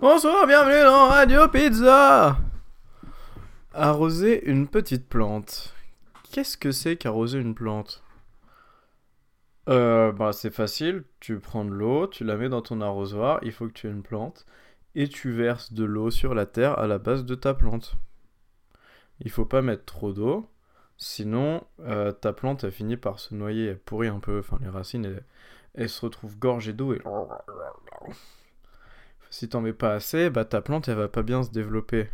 Bonsoir, bienvenue dans Radio Pizza Arroser une petite plante. Qu'est-ce que c'est qu'arroser une plante? Euh, bah, c'est facile, tu prends de l'eau, tu la mets dans ton arrosoir, il faut que tu aies une plante, et tu verses de l'eau sur la terre à la base de ta plante. Il faut pas mettre trop d'eau, sinon euh, ta plante elle finit par se noyer, elle pourrit un peu, enfin les racines elles se retrouvent gorgées d'eau et si t'en mets pas assez, bah ta plante elle va pas bien se développer.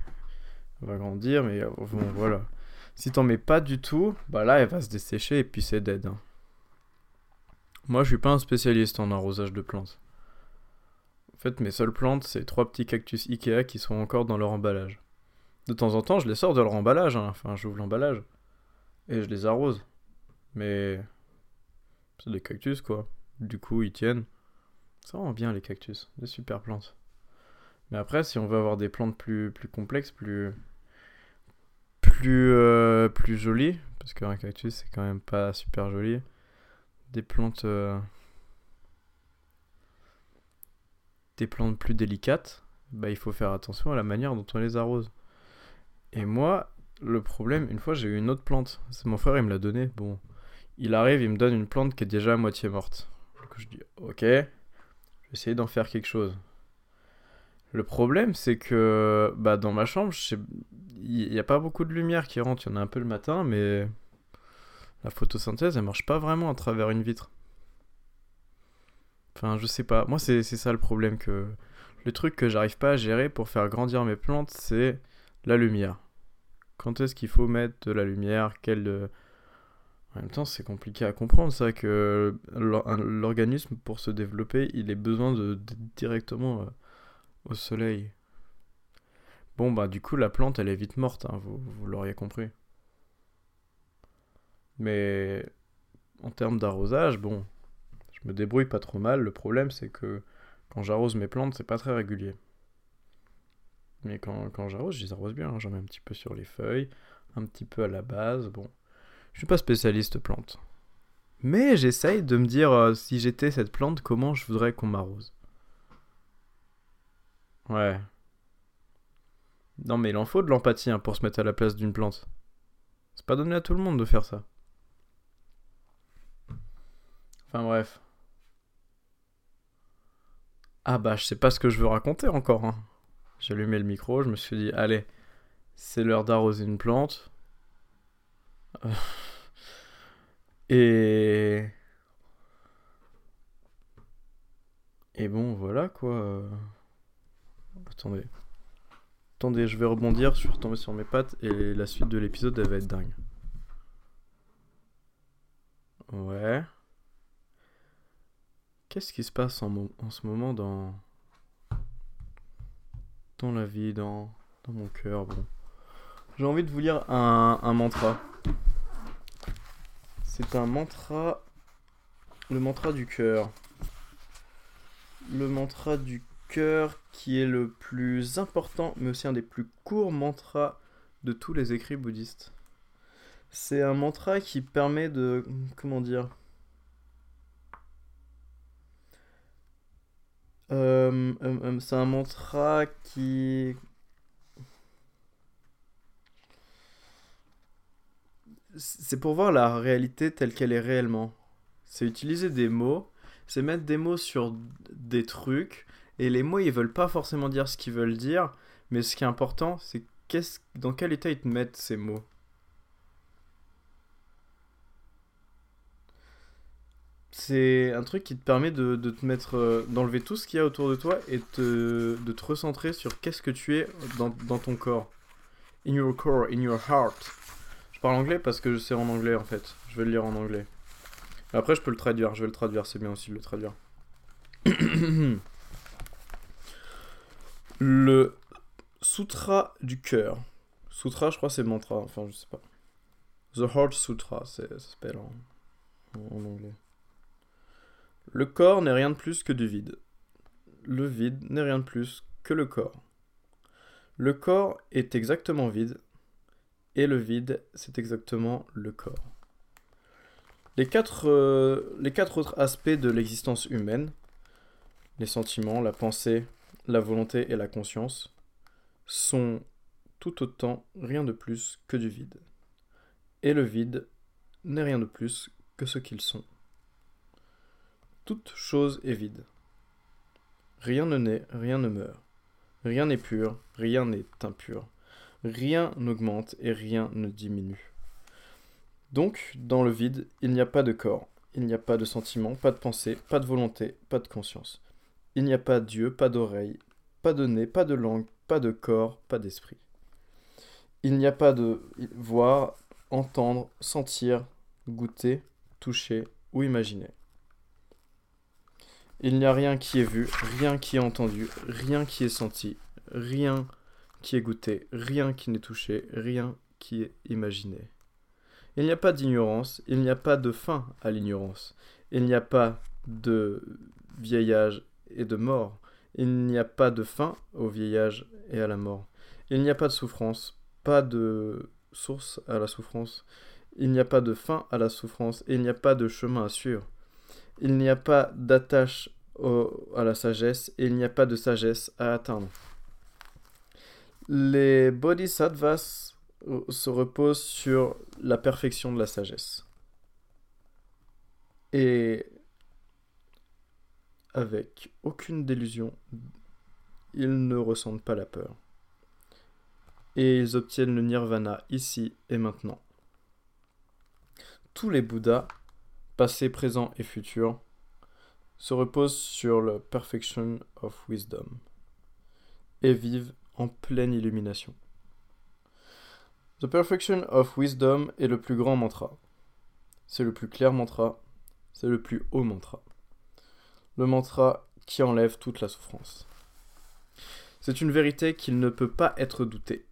Elle va grandir, mais euh, bon, voilà. Si t'en mets pas du tout, bah là elle va se dessécher et puis c'est dead. hein. Moi je suis pas un spécialiste en arrosage de plantes. En fait mes seules plantes c'est trois petits cactus Ikea qui sont encore dans leur emballage. De temps en temps je les sors de leur emballage, hein. enfin j'ouvre l'emballage et je les arrose. Mais c'est des cactus quoi. Du coup ils tiennent. Ça rend bien les cactus, des super plantes. Mais après, si on veut avoir des plantes plus, complexes, plus, plus, euh, plus jolies, parce qu'un cactus c'est quand même pas super joli, des plantes, euh, des plantes plus délicates, bah il faut faire attention à la manière dont on les arrose. Et moi, le problème, une fois j'ai eu une autre plante, c'est mon frère il me l'a donné. Bon, il arrive, il me donne une plante qui est déjà à moitié morte. Coup je dis ok, je vais essayer d'en faire quelque chose. Le problème, c'est que bah, dans ma chambre, il n'y a pas beaucoup de lumière qui rentre. Il y en a un peu le matin, mais la photosynthèse, elle marche pas vraiment à travers une vitre. Enfin, je sais pas. Moi, c'est ça le problème. que Le truc que j'arrive pas à gérer pour faire grandir mes plantes, c'est la lumière. Quand est-ce qu'il faut mettre de la lumière Quelle. En même temps, c'est compliqué à comprendre ça, que l'organisme, pour se développer, il ait besoin de, de- directement euh, au soleil. Bon, bah, du coup, la plante, elle est vite morte, hein, vous, l'auriez compris. Mais en termes d'arrosage, bon, je me débrouille pas trop mal. Le problème, c'est que quand j'arrose mes plantes, c'est pas très régulier. Mais quand, quand j'arrose, je les arrose bien. hein. J'en mets un petit peu sur les feuilles, un petit peu à la base. Bon, je suis pas spécialiste plante. Mais j'essaye de me dire, euh, si j'étais cette plante, comment je voudrais qu'on m'arrose? Ouais. Non, mais il en faut de l'empathie hein, pour se mettre à la place d'une plante. C'est pas donné à tout le monde de faire ça. Enfin bref. Ah bah je sais pas ce que je veux raconter encore. Hein. J'ai allumé le micro, je me suis dit, allez, c'est l'heure d'arroser une plante. Et... Et bon, voilà quoi. Euh. Attendez. Attendez, je vais rebondir, je suis retombé sur mes pattes et la suite de l'épisode elle va être dingue. Ouais. Qu'est-ce qui se passe en, ce moment dans dans la vie, dans dans mon cœur, bon. J'ai envie de vous lire un, un mantra. C'est un mantra le mantra du cœur. Le mantra du qui est le plus important, mais aussi un des plus courts mantras de tous les écrits bouddhistes. C'est un mantra qui permet de... Comment dire Euh, euh, euh, C'est un mantra qui... C'est pour voir la réalité telle qu'elle est réellement. C'est utiliser des mots, c'est mettre des mots sur des trucs, et les mots ils veulent pas forcément dire ce qu'ils veulent dire, mais ce qui est important c'est dans quel état ils te mettent ces mots. C'est un truc qui te permet de, te mettre, euh, d'enlever tout ce qu'il y a autour de toi et de te recentrer sur qu'est-ce que tu es dans, dans ton corps. In your core, in your heart. Je parle anglais parce que je sais en anglais en fait. Je vais le lire en anglais. Après, je peux le traduire. Je vais le traduire. C'est bien aussi de le traduire. le Sutra du cœur. Sutra, je crois, c'est mantra. Enfin, je sais pas. The Heart Sutra, ça s'appelle en anglais. Le corps n'est rien de plus que du vide. Le vide n'est rien de plus que le corps. Le corps est exactement vide. Et le vide, c'est exactement le corps. Les quatre, euh, les quatre autres aspects de l'existence humaine, les sentiments, la pensée la volonté et la conscience sont tout autant rien de plus que du vide. Et le vide n'est rien de plus que ce qu'ils sont. Toute chose est vide. Rien ne naît, rien ne meurt. Rien n'est pur, rien n'est impur. Rien n'augmente et rien ne diminue. Donc, dans le vide, il n'y a pas de corps, il n'y a pas de sentiment, pas de pensée, pas de volonté, pas de conscience. Il n'y a pas d'yeux, pas d'oreille, pas de nez, pas de langue, pas de corps, pas d'esprit. Il n'y a pas de voir, entendre, sentir, goûter, toucher ou imaginer. Il n'y a rien qui est vu, rien qui est entendu, rien qui est senti, rien qui est goûté, rien qui n'est touché, rien qui est imaginé. Il n'y a pas d'ignorance, il n'y a pas de fin à l'ignorance, il n'y a pas de vieillage et de mort, il n'y a pas de fin au vieillage et à la mort, il n'y a pas de souffrance, pas de source à la souffrance, il n'y a pas de fin à la souffrance et il n'y a pas de chemin à suivre. Il n'y a pas d'attache à la sagesse et il n'y a pas de sagesse à atteindre. Les bodhisattvas se reposent sur la perfection de la sagesse. Et avec aucune délusion, ils ne ressentent pas la peur. Et ils obtiennent le nirvana ici et maintenant tous les Bouddhas, passés, présents et futurs, se reposent sur le perfection of wisdom et vivent en pleine illumination. The perfection of wisdom est le plus grand mantra. C'est le plus clair mantra, c'est le plus haut mantra. Le mantra qui enlève toute la souffrance. C'est une vérité qu'il ne peut pas être douté.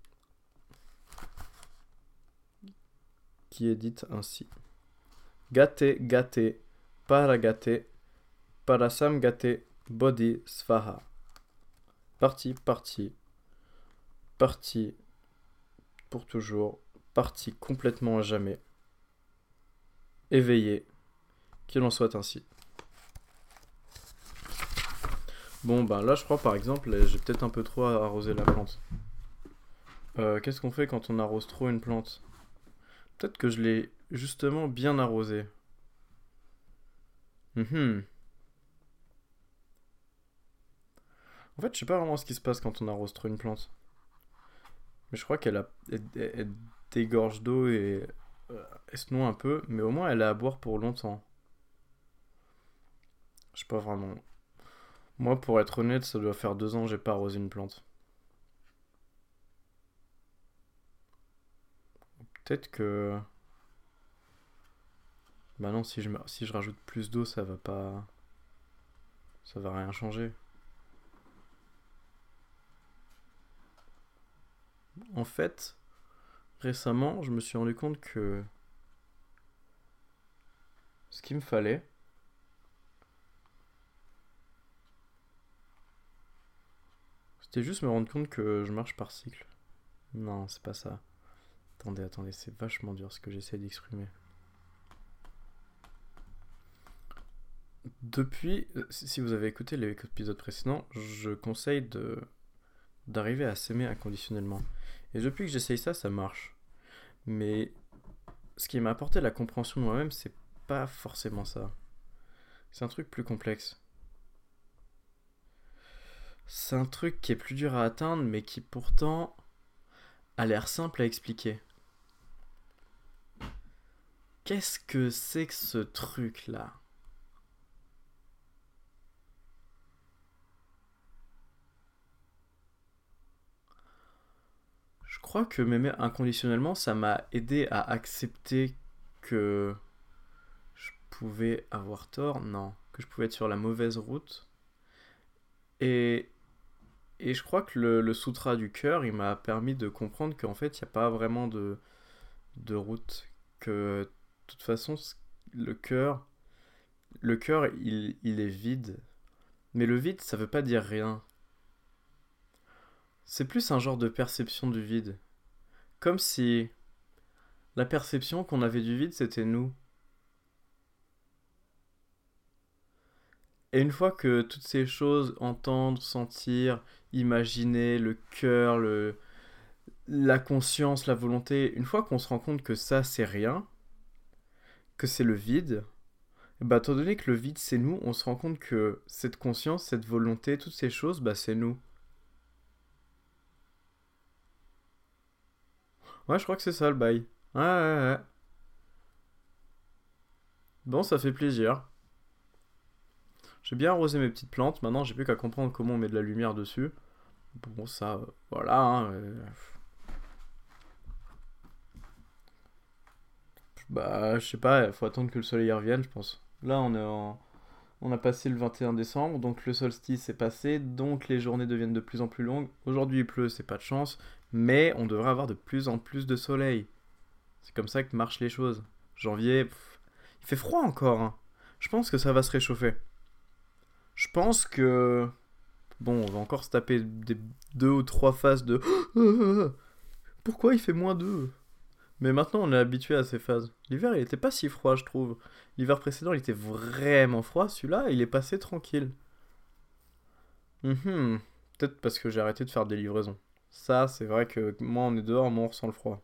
Qui est dite ainsi. Gate gate paragate parasam gate bodhi svaha. Parti, parti, parti pour toujours, parti complètement à jamais. Éveillé, qu'il en soit ainsi. Bon, ben là, je crois par exemple, j'ai peut-être un peu trop arrosé la plante. Euh, qu'est-ce qu'on fait quand on arrose trop une plante? Peut-être que je l'ai justement bien arrosé. Mhm. En fait, je sais pas vraiment ce qui se passe quand on arrose trop une plante. Mais je crois qu'elle a, dégorge d'eau et euh, elle se noie un peu, mais au moins elle a à boire pour longtemps. Je sais pas vraiment. Moi, pour être honnête, ça doit faire deux ans que j'ai pas arrosé une plante. Peut-être que bah non, si je, si je rajoute plus d'eau, ça va pas... Ça va rien changer. En fait, récemment, je me suis rendu compte que ce qu'il me fallait, c'était juste me rendre compte que je marche par cycle. Non, c'est pas ça. Attendez, attendez, c'est vachement dur ce que j'essaie d'exprimer. Depuis, euh, si vous avez écouté les épisodes précédents, je conseille d'arriver à s'aimer inconditionnellement. Et depuis que j'essaye ça, ça marche. Mais ce qui m'a apporté la compréhension de moi-même, c'est pas forcément ça. C'est un truc plus complexe. C'est un truc qui est plus dur à atteindre, mais qui pourtant a l'air simple à expliquer. Qu'est-ce que c'est que ce truc-là? Crois que m'aimer inconditionnellement, ça m'a aidé à accepter que je pouvais avoir tort, non, que je pouvais être sur la mauvaise route. Et, et je crois que le, le sutra du cœur, il m'a permis de comprendre qu'en fait, il n'y a pas vraiment de, de route. Que de toute façon, le cœur, le cœur, il, il est vide. Mais le vide, ça veut pas dire rien. C'est plus un genre de perception du vide. Comme si la perception qu'on avait du vide, c'était nous. Et une fois que toutes ces choses, entendre, sentir, imaginer, le cœur, le, la conscience, la volonté, une fois qu'on se rend compte que ça c'est rien, que c'est le vide, bah, étant donné que le vide c'est nous, on se rend compte que cette conscience, cette volonté, toutes ces choses, bah c'est nous. Ouais, je crois que c'est ça le bail. Ouais, ouais, ouais. Bon, ça fait plaisir. J'ai bien arrosé mes petites plantes, maintenant j'ai plus qu'à comprendre comment on met de la lumière dessus. Bon, ça, euh, voilà. Hein, euh. Bah, je sais pas, il faut attendre que le soleil revienne, je pense. Là, on est en... On a passé le 21 décembre, donc le solstice est passé, donc les journées deviennent de plus en plus longues. Aujourd'hui il pleut, c'est pas de chance, mais on devrait avoir de plus en plus de soleil. C'est comme ça que marchent les choses. Janvier, il fait froid encore. Hein. Je pense que ça va se réchauffer. Je pense que... Bon, on va encore se taper des deux ou trois phases de... Pourquoi il fait moins 2 Mais maintenant on est habitué à ces phases. L'hiver il était pas si froid je trouve. L'hiver précédent il était vraiment froid, celui-là il est passé tranquille. Mhm. Peut-être parce que j'ai arrêté de faire des livraisons. Ça c'est vrai que moi on est dehors, moi on ressent le froid.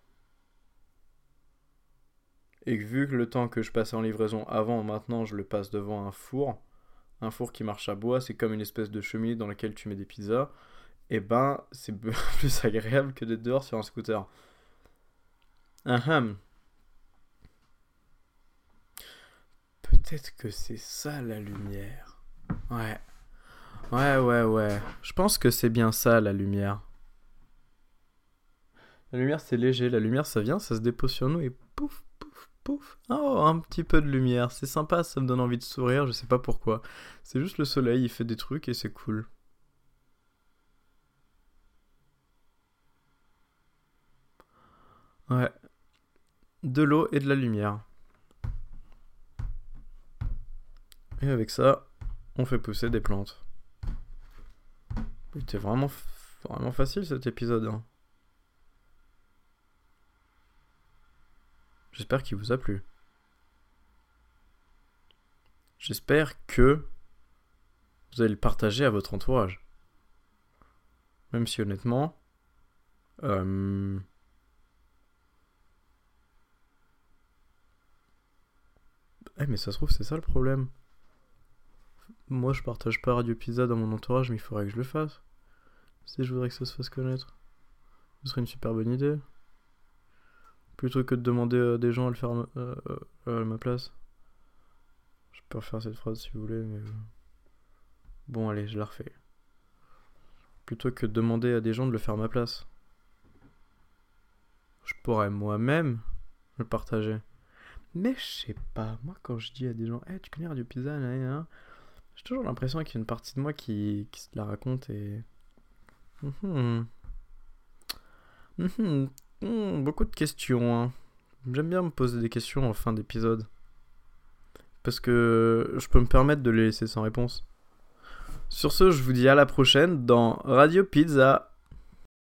Et vu que le temps que je passais en livraison avant, maintenant je le passe devant un four, un four qui marche à bois, c'est comme une espèce de cheminée dans laquelle tu mets des pizzas, et eh ben c'est plus agréable que d'être dehors sur un scooter. Ahem. Peut-être que c'est ça la lumière. Ouais. Ouais, ouais, ouais. Je pense que c'est bien ça la lumière. La lumière c'est léger, la lumière ça vient, ça se dépose sur nous et pouf, Oh, un petit peu de lumière. C'est sympa, ça me donne envie de sourire, je sais pas pourquoi. C'est juste le soleil, il fait des trucs et c'est cool. Ouais. De l'eau et de la lumière. Et avec ça, on fait pousser des plantes. C'était vraiment, vraiment facile cet épisode. Hein. J'espère qu'il vous a plu. J'espère que vous allez le partager à votre entourage. Même si honnêtement... Euh... Eh mais ça se trouve c'est ça le problème. Moi je partage pas Radio Pizza dans mon entourage mais il faudrait que je le fasse. Si je voudrais que ça se fasse connaître. Ce serait une super bonne idée. Plutôt que de demander à des gens à le faire euh, euh, à ma place. Je peux refaire cette phrase si vous voulez, mais. Euh, bon, allez, je la refais. Plutôt que de demander à des gens de le faire à ma place. Je pourrais moi-même le partager. Mais je sais pas, moi quand je dis à des gens, hey, tu connais Radio Pizza, j'ai toujours l'impression qu'il y a une partie de moi qui, qui se la raconte et. Mhm. Mhm. Hmm, beaucoup de questions. Hein. J'aime bien me poser des questions en fin d'épisode. Parce que je peux me permettre de les laisser sans réponse. Sur ce, je vous dis à la prochaine dans Radio Pizza.